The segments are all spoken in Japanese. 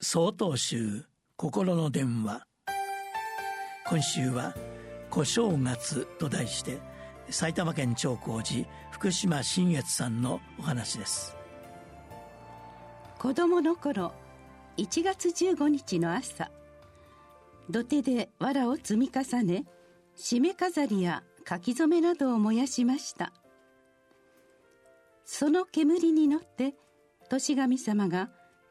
総統集心の電話。今週は「小正月」と題して埼玉県長光寺福島新越さんのお話です。子供の頃1月15日の朝土手で藁を積み重ね締め飾りや書き初めなどを燃やしました。その煙に乗って年神様が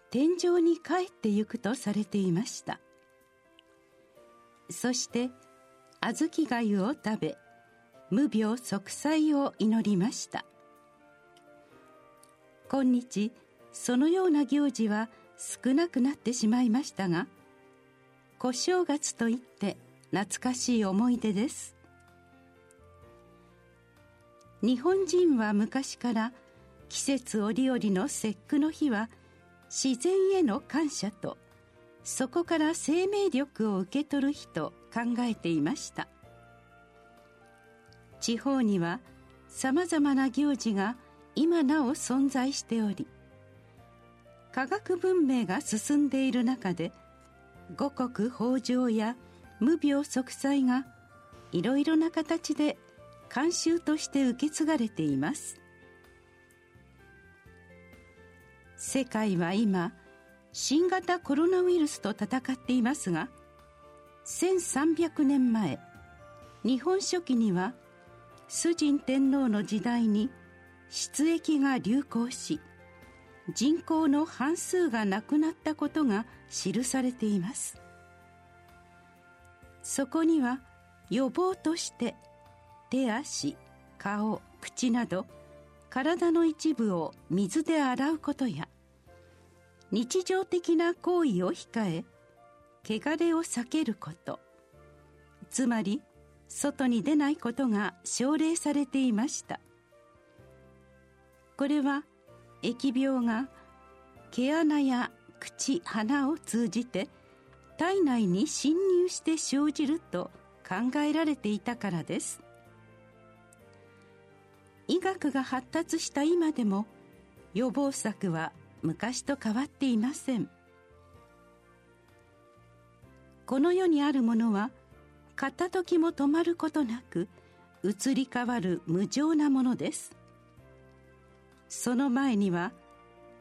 天井に帰ってゆくとされていました。そして小豆がゆを食べ無病息災を祈りました。今日そのような行事は少なくなってしまいましたが小正月といって懐かしい思い出です。日本人は昔から季節折々の節句の日は自然への感謝とそこから生命力を受け取る日と考えていました。地方にはさまざまな行事が今なお存在しており科学文明が進んでいる中で五穀豊穣や無病息災がいろいろな形で慣習として受け継がれています。世界は今新型コロナウイルスと戦っていますが1300年前日本書紀には崇神天皇の時代に失疫が流行し人口の半数が亡くなったことが記されています。そこには予防として手足顔口など体の一部を水で洗うことや日常的な行為を控え汚れを避けること。つまり外に出ないことが奨励されていました。これは疫病が毛穴や口鼻を通じて体内に侵入して生じると考えられていたからです。医学が発達した今でも予防策は昔と変わっていません。この世にあるものは片時も止まることなく移り変わる無常なものです。その前には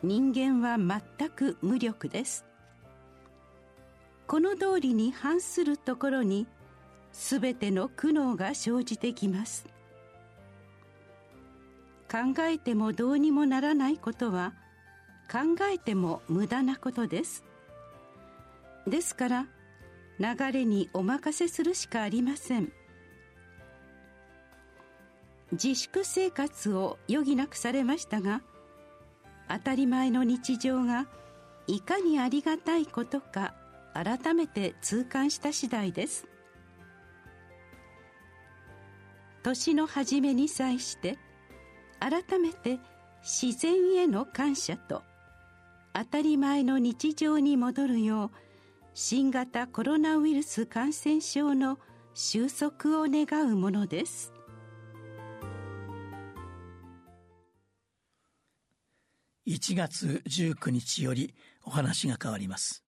人間は全く無力です。この通りに反するところに全ての苦悩が生じてきます。考えてもどうにもならないことは考えても無駄なことです。ですから流れにお任せするしかありません。自粛生活を余儀なくされましたが当たり前の日常がいかにありがたいことか改めて痛感した次第です。年の初めに際して改めて自然への感謝と当たり前の日常に戻るよう新型コロナウイルス感染症の収束を願うものです。1月19日よりお話が変わります。